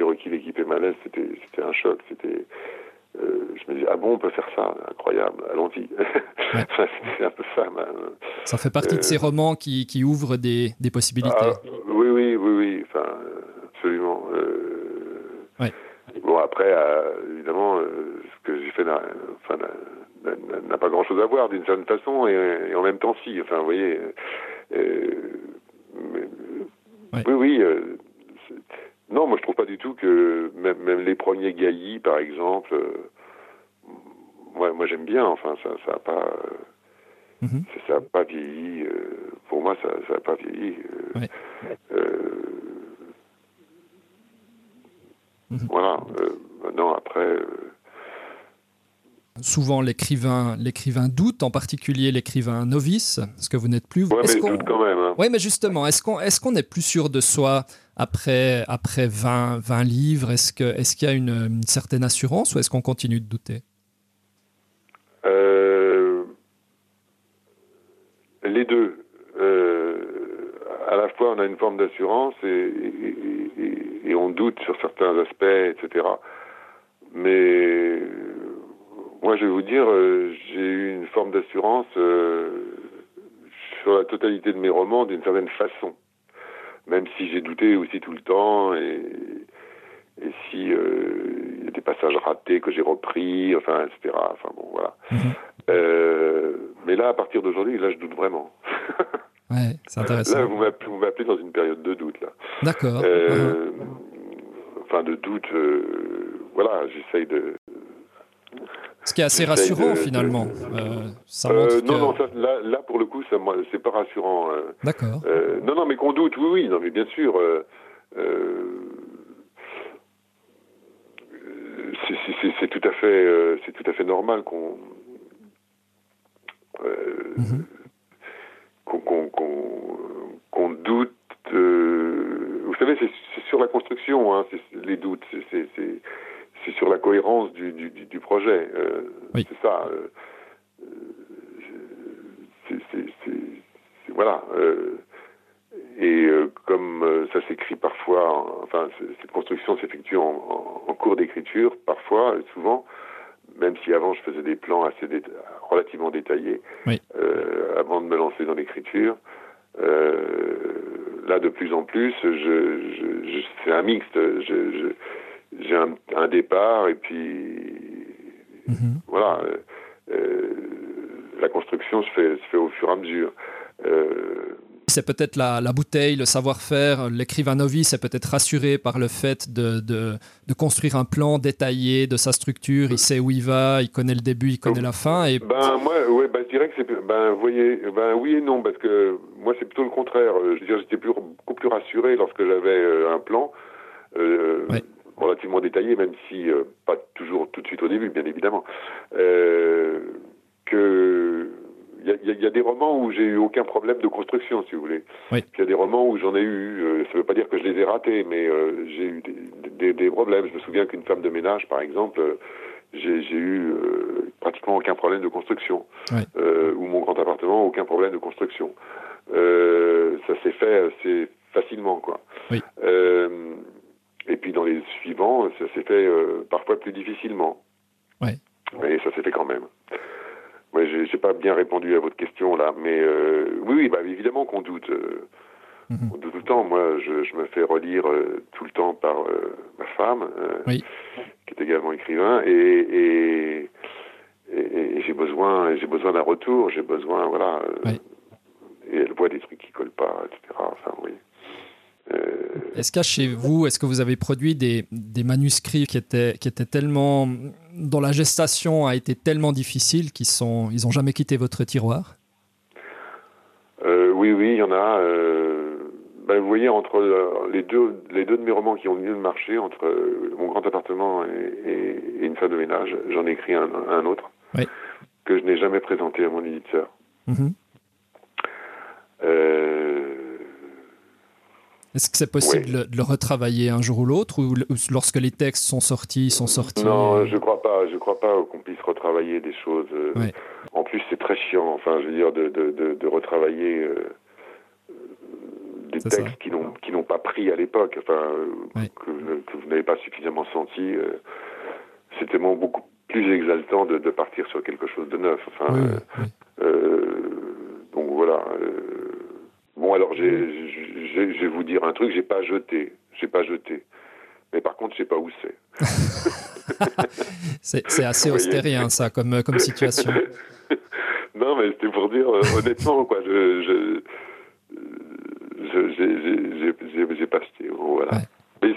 Cherokee, l'équipe est malaise, c'était, c'était un choc. C'était, euh, je me disais, ah bon, on peut faire ça, incroyable, allons-y. c'est un peu ça. ça fait partie de ces euh, romans qui, qui ouvrent des, des possibilités. Ah, oui, oui, oui, oui, enfin, absolument. Euh, bon, après, euh, évidemment, ce que j'ai fait, enfin, n'a pas grand-chose à voir d'une certaine façon et, en même temps si. Enfin, vous voyez. Oui, oui. Euh, non, moi je trouve pas du tout que même, même les premiers Gailly, par exemple, euh, moi, moi j'aime bien. Enfin, ça, ça a pas. Mhm. Ça n'a pas vieilli. pour moi, ça n'a pas vieilli. Mhm. Voilà. maintenant, après, souvent l'écrivain l'écrivain doute, en particulier l'écrivain novice, ce que vous n'êtes plus. Oui, mais doute quand même. Hein. Oui, mais justement, est-ce qu'on est, qu'on est plus sûr de soi après, après 20, 20 livres? Est-ce qu'il est y a une, certaine assurance ou est-ce qu'on continue de douter? Euh, Les deux. Euh, à la fois, on a une forme d'assurance et, et, et, on doute sur certains aspects, etc. Mais moi, je vais vous dire, euh, j'ai eu une forme d'assurance euh, sur la totalité de mes romans d'une certaine façon. Même si j'ai douté aussi tout le temps et, et si euh, il y a des passages ratés que j'ai repris, enfin, etc. Enfin bon, voilà. Mhm. Mais là, à partir d'aujourd'hui, là, je doute vraiment. ouais, c'est intéressant. Là, vous m'appelez dans une période de doute, là. D'accord. Enfin, de doute. Voilà, j'essaye de ce qui est assez rassurant finalement. Euh, euh, non, non, là, là, pour le coup, ça, c'est pas rassurant. Euh. D'accord. non, non, mais qu'on doute, oui, oui, non, mais bien sûr. c'est tout à fait, c'est tout à fait normal qu'on mm-hmm. qu'on doute. vous savez, c'est sur la construction, hein, les doutes. C'est c'est sur la cohérence du, du, du projet. Euh, C'est ça. Euh, voilà. et comme ça s'écrit parfois, enfin, cette construction s'effectue en, en, cours d'écriture, parfois, souvent, même si avant je faisais des plans assez relativement détaillés, avant de me lancer dans l'écriture. là, de plus en plus, je, je, je c'est un mixte. Je, j'ai un, un, départ et puis mhm. voilà. Euh, la construction se fait, se fait au fur et à mesure. Euh, c'est peut-être la, la, bouteille, le savoir-faire. L'écrivain novice est peut-être rassuré par le fait de, de, de, construire un plan détaillé de sa structure. Il sait où il va, il connaît le début, il connaît la fin. Et... Ben, moi, ouais, ben, je dirais que c'est. Ben, voyez, ben, oui et non, parce que moi, c'est plutôt le contraire. Je veux dire, j'étais plus, beaucoup plus rassuré lorsque j'avais euh, un plan. Euh, relativement détaillé, même si euh, pas toujours tout de suite au début, bien évidemment. Euh, que il y, y, a des romans où j'ai eu aucun problème de construction, si vous voulez. Oui. il y a des romans où j'en ai eu. Euh, ça ne veut pas dire que je les ai ratés, mais euh, j'ai eu des, des, des, problèmes. Je me souviens qu'une femme de ménage, par exemple, j'ai eu pratiquement aucun problème de construction. Oui. ou mon grand appartement, aucun problème de construction. ça s'est fait assez facilement, quoi. Oui. Et puis dans les suivants, ça s'est fait euh, parfois plus difficilement. Ouais. Mais ça s'est fait quand même. Moi, j'ai, j'ai pas bien répondu à votre question là, mais euh, oui, oui, bah évidemment qu'on doute. Euh, mm-hmm. On doute tout le temps. Moi, je, je me fais relire tout le temps par ma femme, oui. qui est également écrivain, et, et, et, et j'ai besoin, j'ai besoin d'un retour. J'ai besoin, voilà. Et elle voit des trucs qui collent pas, etc. Enfin. Est-ce qu'à chez vous, est-ce que vous avez produit des, des, manuscrits qui étaient, qui étaient tellement. dont la gestation a été tellement difficile qu'ils n'ont ils ont jamais quitté votre tiroir? Euh, Oui, oui, il y en a. Euh, ben, vous voyez, entre les deux, les deux de mes romans qui ont mieux marché, entre Mon grand appartement et, et, et Une femme de ménage, j'en ai écrit un, un autre oui. que je n'ai jamais présenté à mon éditeur. Euh, est-ce que c'est possible oui. de le retravailler un jour ou l'autre ou lorsque les textes sont sortis, ils sont sortis Non, je crois pas. Je crois pas qu'on puisse retravailler des choses. Oui. En plus, c'est très chiant. Enfin, je veux dire, de, de, de, de retravailler euh, des textes qui n'ont qui n'ont pas pris à l'époque, enfin, oui. que, que, vous n'avez pas suffisamment senti. Euh, C'était beaucoup plus exaltant de, de, partir sur quelque chose de neuf. Enfin, euh, donc voilà. Bon, alors, je vais vous dire un truc, j'ai pas jeté. J'ai pas jeté. Mais par contre, je sais pas où c'est. c'est assez austérien, ça, comme, comme situation. non, mais c'était pour dire, euh, honnêtement, quoi, je, je, j'ai pas acheté. Voilà. Ouais. Mais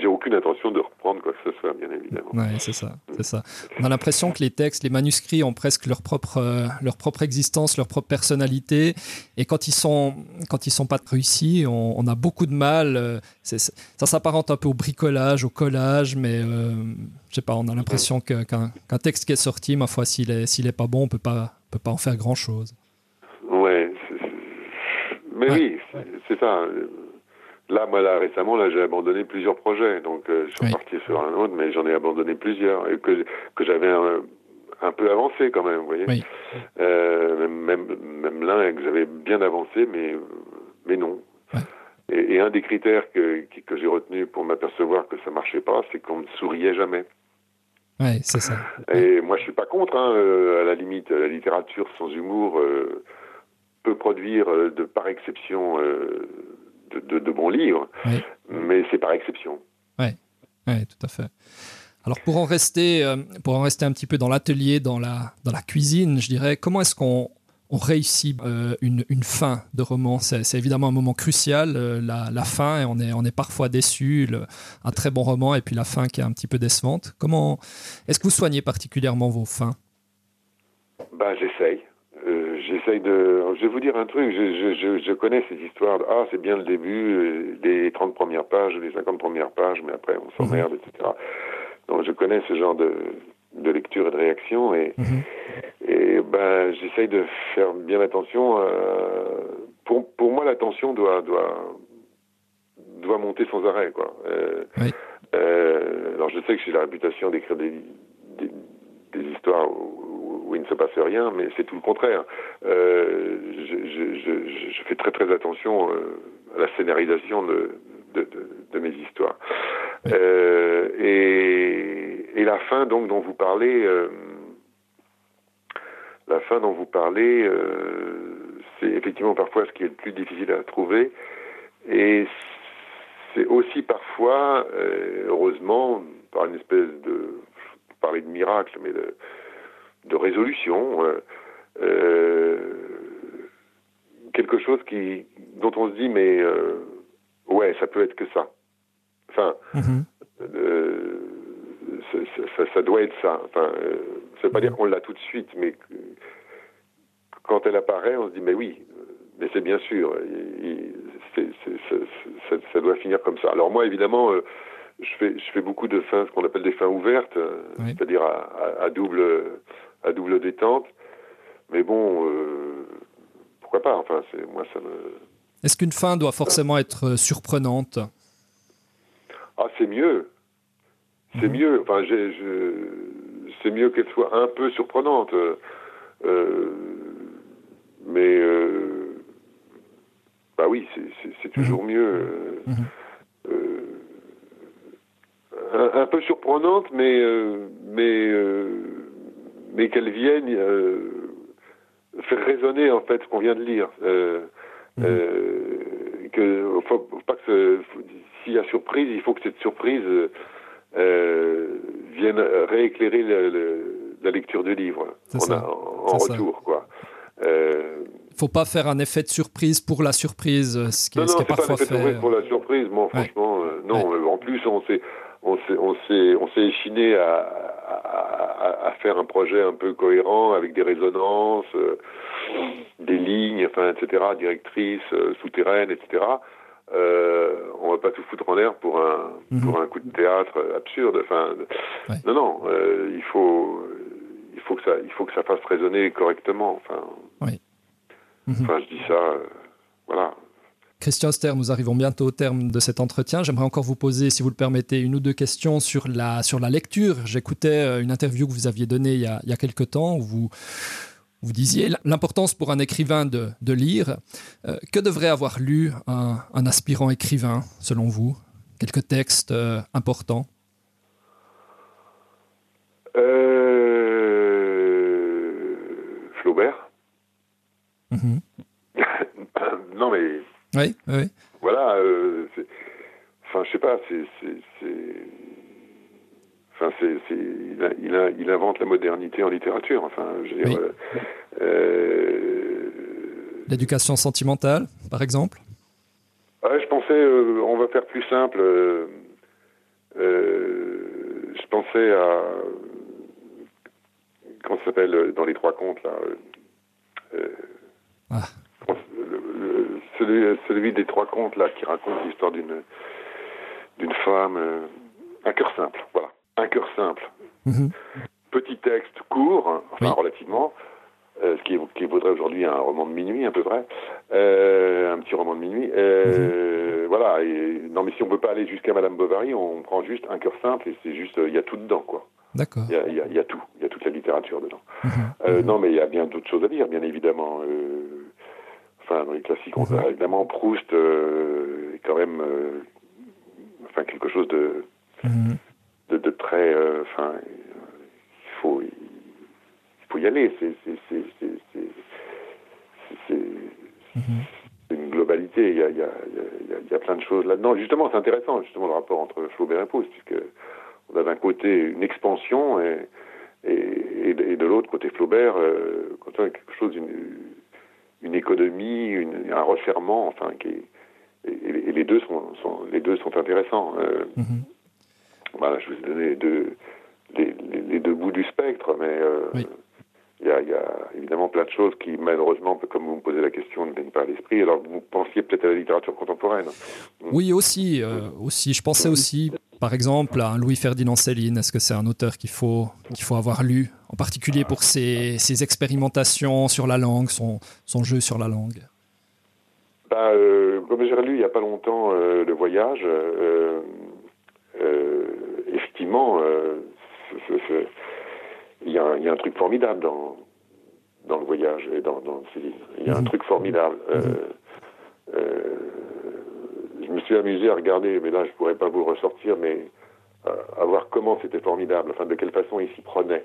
j'ai aucune intention de reprendre quoi que ce soit, bien évidemment. Oui, c'est ça, c'est ça. On a l'impression que les textes, les manuscrits ont presque leur propre, euh, leur propre existence, leur propre personnalité. Et quand ils sont, quand ils sont pas réussis, on, on a beaucoup de mal. Euh, ça s'apparente un peu au bricolage, au collage, mais euh, je sais pas. On a l'impression qu'un qu qu texte qui est sorti, ma foi, s'il est, s'il est pas bon, on peut pas, peut pas en faire grand chose. Ouais, mais ouais. oui, c'est ça. Là, moi, là, récemment, là, j'ai abandonné plusieurs projets. Donc, euh, je suis oui. parti sur un autre, mais j'en ai abandonné plusieurs et que, que j'avais un, un, peu avancé quand même, vous voyez. Oui. Euh, même même l'un que j'avais bien avancé, mais, mais non. Ouais. Et, et, un des critères que, que j'ai retenu pour m'apercevoir que ça marchait pas, c'est qu'on ne souriait jamais. Oui, c'est ça. Et moi, je suis pas contre, hein, euh, à la limite, la littérature sans humour peut produire de par exception de, de, de, bons livres, oui. mais c'est par exception. Oui, ouais, tout à fait. Alors pour en rester, euh, pour en rester un petit peu dans l'atelier, dans la, dans la cuisine, je dirais, comment est-ce qu'on on réussit euh, une, une, fin de roman? C'est évidemment un moment crucial, euh, la, la, fin, et on est, on est parfois déçu, le, un très bon roman, et puis la fin qui est un petit peu décevante. Comment Est-ce que vous soignez particulièrement vos fins? Ben, J'essaye. Euh, j'essaye de. Je vais vous dire un truc. Je, je, je connais ces histoires. De, ah, c'est bien le début, les 30 premières pages, les 50 premières pages, mais après on s'emmerde, mmh. etc. Donc je connais ce genre de, de lecture et de réaction et, mmh. et ben j'essaye de faire bien attention. Euh, pour pour moi, l'attention doit doit doit monter sans arrêt, quoi. Euh, oui. euh, alors je sais que j'ai la réputation d'écrire des, des, des histoires où, il ne se passe rien, mais c'est tout le contraire. Euh, je, fais très très attention à la scénarisation de, de, mes histoires. et, et, la fin donc dont vous parlez, la fin dont vous parlez, c'est effectivement parfois ce qui est le plus difficile à trouver. Et c'est aussi parfois, heureusement, par une espèce de, parler de miracle, mais de, de résolution, euh, euh, quelque chose qui, dont on se dit, mais euh, ouais, ça peut être que ça. Enfin, mhm. ça, ça, doit être ça. Enfin, ça veut pas dire qu'on l'a tout de suite, mais quand elle apparaît, on se dit, mais oui, mais c'est bien sûr, ça, doit finir comme ça. Alors moi, évidemment, je fais, je fais beaucoup de fins, ce qu'on appelle des fins ouvertes, euh, c'est-à-dire à, double, à double détente. Mais bon, euh, pourquoi pas Enfin, c'est moi ça me. Est-ce qu'une fin doit forcément être surprenante? Ah, c'est mieux. C'est mhm. mieux. Enfin, j'ai, c'est mieux qu'elle soit un peu surprenante. Euh, mais bah oui, c'est, toujours mhm. mieux. Mhm un, peu surprenante, mais euh, mais euh, mais qu'elle vienne euh, faire résonner en fait ce qu'on vient de lire. Mmh. que faut, pas que s'il y a surprise, il faut que cette surprise vienne rééclairer la lecture du livre on a, en, retour, ça. quoi. faut pas faire un effet de surprise pour la surprise, ce qui, non, ce non, qui est parfois pas un effet fait. De pour la surprise, bon, franchement, non. En plus, on s'est on s'est on s'est échiné à, à, à, faire un projet un peu cohérent avec des résonances, euh, des lignes, enfin etc. directrices euh, souterraines, etc. Euh, on va pas tout foutre en l'air pour un mhm. pour un coup de théâtre absurde. Enfin, non non, euh, il faut il faut que ça il faut que ça fasse résonner correctement. Enfin, oui. enfin je dis ça, voilà. Christian Oster, nous arrivons bientôt au terme de cet entretien. J'aimerais encore vous poser, si vous le permettez, une ou deux questions sur la, sur la lecture. J'écoutais euh, une interview que vous aviez donnée il y a, il y a quelque temps où vous, vous disiez l'importance pour un écrivain de, de lire. Euh, que devrait avoir lu un, un, aspirant écrivain, selon vous? Quelques textes euh, importants Flaubert. Mm non mais oui, oui. Voilà. Euh, enfin, je sais pas. C'est, enfin, c'est, il, il, il, invente la modernité en littérature. Enfin, je veux dire. Euh, euh, L'éducation sentimentale, par exemple? Ouais, je pensais, on va faire plus simple. je pensais à comment ça s'appelle dans les trois contes là. ah celui, des trois contes là qui raconte l'histoire d'une d'une femme, euh, un cœur simple, voilà, un cœur simple. Mhm. Petit texte court, enfin relativement, euh, ce qui, qui vaudrait aujourd'hui un roman de minuit à peu près, euh, un petit roman de minuit. Mhm. Voilà. Et, non, mais si on peut pas aller jusqu'à Madame Bovary, on prend juste un cœur simple et c'est juste, il y a tout dedans, quoi. D'accord. Il y, y a, tout, il y a toute la littérature dedans. Mhm. non, mais il y a bien d'autres choses à lire, bien évidemment. Enfin, dans les classiques, on a évidemment Proust euh, est quand même, euh, enfin quelque chose de mhm. de, de, très, euh, enfin, il faut il faut y aller. C'est mhm. une globalité. Il y a il y a il y a, plein de choses là-dedans. Justement, c'est intéressant justement le rapport entre Flaubert et Proust, puisque on a d'un côté une expansion et et, et de, l'autre côté Flaubert, quand on a quelque chose d'une une économie, un resserrement, enfin, qui et, les deux sont, les deux sont intéressants. Euh, mhm. Voilà, je vous ai donné les deux, les, deux bouts du spectre, mais euh, il y, a, y, a, évidemment plein de choses qui, malheureusement, comme vous me posez la question, ne viennent pas à l'esprit. Alors, vous pensiez peut-être à la littérature contemporaine. Oui, aussi. Euh, aussi. Je pensais aussi par exemple, un Louis-Ferdinand Céline, est-ce que c'est un auteur qu'il faut, qu'il faut avoir lu, en particulier pour ses, ses expérimentations sur la langue, son, son jeu sur la langue? Bah, euh, Comme j'ai lu il n'y a pas longtemps euh, Le Voyage, euh, effectivement, il y, y, a un truc formidable dans, dans le voyage et dans, dans Céline. Il y a un mhm. truc formidable. Mhm. Je me suis amusé à regarder, mais là je pourrais pas vous le ressortir, mais à voir comment c'était formidable, enfin de quelle façon il s'y prenait.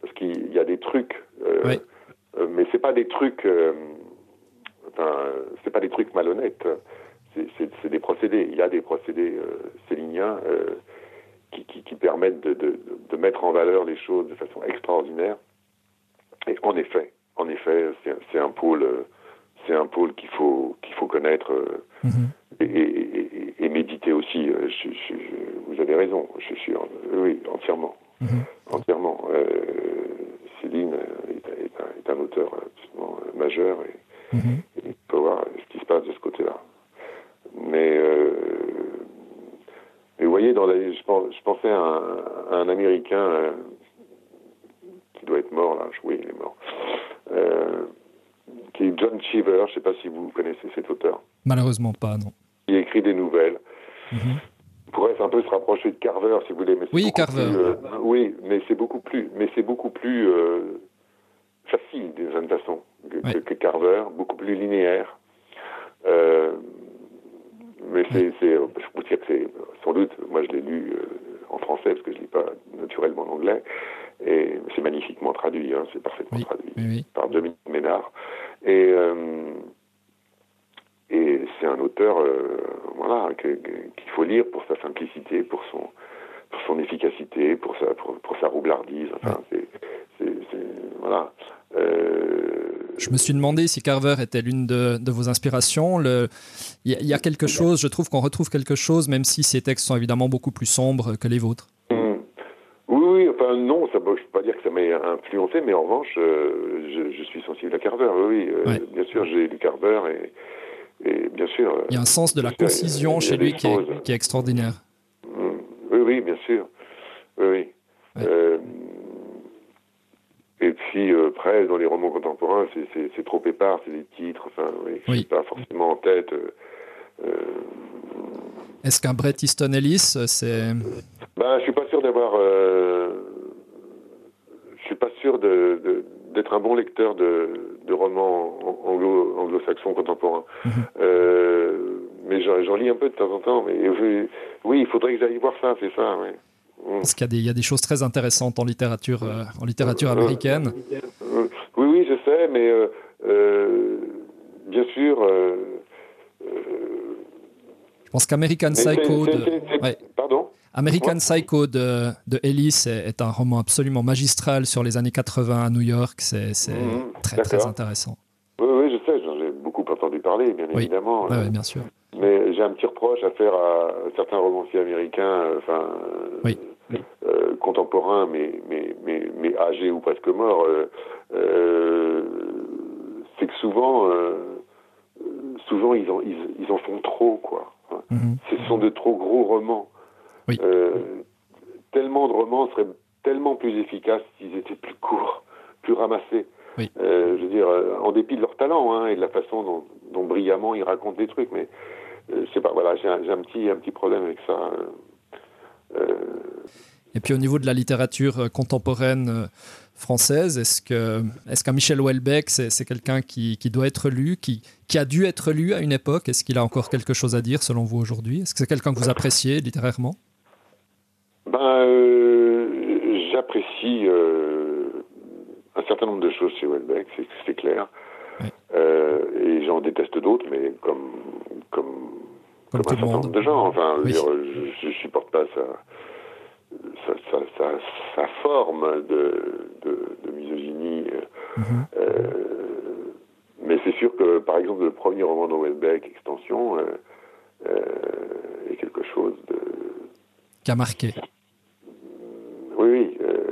Parce qu'il y a des trucs, euh, euh, mais c'est pas des trucs, euh, enfin c'est pas des trucs malhonnêtes. C'est des procédés. Il y a des procédés céliniens qui, qui, qui, permettent de, de, de, mettre en valeur les choses de façon extraordinaire. Et en effet, en effet, c'est un pôle, c'est un pôle qu'il faut qu'il faut connaître. Mm-hmm et, et, méditer aussi. Euh, vous avez raison, je suis oui entièrement, mhm. entièrement. Euh, Céline est, un, auteur absolument majeur et, mhm. il faut voir ce qui se passe de ce côté-là. Mais, euh, mais vous voyez, dans la, je, pensais à un, Américain qui doit être mort là. Oui, il est mort. Qui est John Cheever. Je ne sais pas si vous connaissez cet auteur. Malheureusement pas, non il écrit des nouvelles. Mhm. pourrait un peu se rapprocher de Carver, si vous voulez. Mais oui, Carver. Euh, oui, mais c'est beaucoup plus, mais c'est beaucoup plus euh, facile d'une certaine façon que, Carver, beaucoup plus linéaire. Euh, mais c'est, je vous dire que c'est sans doute, moi je l'ai lu en français parce que je lis pas naturellement en anglais, et c'est magnifiquement traduit, hein, c'est parfaitement traduit par Dominique Ménard. Et et c'est un auteur, euh, voilà, qu'il faut lire pour sa simplicité, pour son, pour son efficacité, pour sa, pour, sa roublardise. Enfin, c'est, voilà. Euh, je me suis demandé si Carver était l'une de, de, vos inspirations. Il y, a quelque chose, je trouve qu'on retrouve quelque chose, même si ces textes sont évidemment beaucoup plus sombres que les vôtres. Hmm. Oui, oui, enfin non, ça, je ne peux pas dire que ça m'a influencé, mais en revanche, euh, je, suis sensible à Carver. Oui, oui bien sûr, j'ai lu Carver et et bien sûr. Il y a un sens de la concision chez lui qui est, qui est, extraordinaire. Mm. Oui, oui, bien sûr. Oui, oui. Euh, et puis euh, après, dans les romans contemporains, c'est trop épars, c'est des titres, enfin, oui, oui. pas forcément en tête. Euh, Est-ce qu'un Bret Easton Ellis, c'est. Ben, je suis pas sûr d'avoir. je suis pas sûr de d'être un bon lecteur de, de romans anglo, anglo-saxons contemporains. Mhm. Euh, mais j'en lis un peu de temps en temps. Mais oui, il faudrait que j'aille voir ça, c'est ça. Ouais. Mm. Parce qu'il y, y, a des choses très intéressantes en littérature, euh, en littérature américaine. Euh, oui, oui, je sais, mais bien sûr. je pense qu'American Psycho. Pardon American Psycho de, de Ellis est, un roman absolument magistral sur les années 80 à New York. C'est mhm, très, très intéressant. Oui, oui, je sais, j'en ai beaucoup entendu parler, bien évidemment. Oui, bien sûr. Mais j'ai un petit reproche à faire à certains romanciers américains, euh, enfin, euh, contemporains, mais, mais, mais, mais, âgés ou presque morts. Euh, c'est que souvent, souvent ils en, ils, en font trop, quoi. Mhm. Ce sont de trop gros romans. Euh, tellement de romans seraient tellement plus efficaces s'ils étaient plus courts, plus ramassés. Euh, je veux dire, euh, en dépit de leur talent hein, et de la façon dont, brillamment ils racontent des trucs, mais je sais pas, voilà, j'ai un, un, petit, un petit problème avec ça. Et puis au niveau de la littérature contemporaine française, est-ce que est-ce qu'un Michel Houellebecq, c'est quelqu'un qui, qui, doit être lu, qui, qui, a dû être lu à une époque? Est-ce qu'il a encore quelque chose à dire selon vous aujourd'hui? Est-ce que c'est quelqu'un que vous appréciez littérairement? Ben, euh, J'apprécie euh, un certain nombre de choses chez Welbeck, c'est clair. Euh, et j'en déteste d'autres, mais comme, comme, comme, un certain nombre de gens. Enfin, je, ne supporte pas sa, sa, sa, sa forme de, de, de misogynie. Mhm. mais c'est sûr que, par exemple, le premier roman de Welbeck, Extension, est quelque chose de... Qui a marqué. Oui, oui. Euh,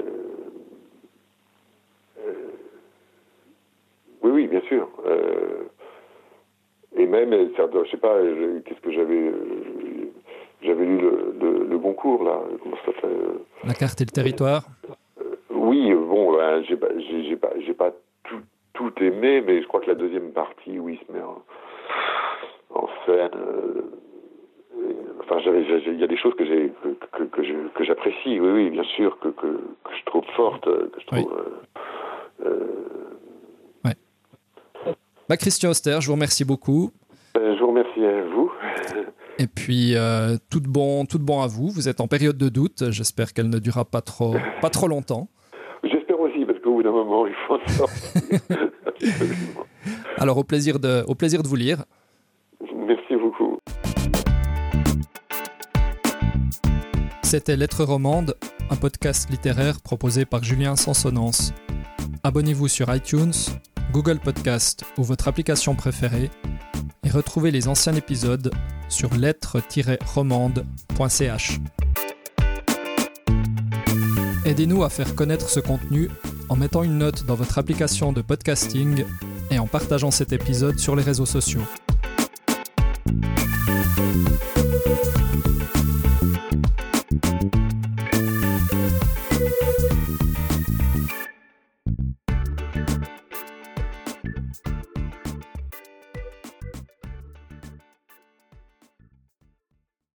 euh, oui, oui, bien sûr. Euh, et même, je sais pas, qu'est-ce que j'avais. Là. Comment ça s'appelle La carte et le territoire Oui, bon, ben, j'ai pas, j'ai pas, pas tout, tout, aimé, mais je crois que la deuxième partie, oui, se met en, en scène enfin, il y a des choses que j'ai que, que, que j'apprécie, oui, oui, bien sûr, que, je trop forte, que je trouve. Ouais. Bah, Christian Auster, je vous remercie beaucoup. je vous remercie à vous. Et puis, tout, bon, tout bon à vous. Vous êtes en période de doute. J'espère qu'elle ne durera pas trop, pas trop longtemps. J'espère aussi, parce qu'au bout d'un moment, il faut en sortir. Alors, au plaisir, de, au plaisir de vous lire. Merci beaucoup. C'était Lettres Romande, un podcast littéraire proposé par Julien Sansonance. Abonnez-vous sur iTunes, Google Podcast ou votre application préférée et retrouvez les anciens épisodes sur lettres-romande.ch. Aidez-nous à faire connaître ce contenu en mettant une note dans votre application de podcasting et en partageant cet épisode sur les réseaux sociaux.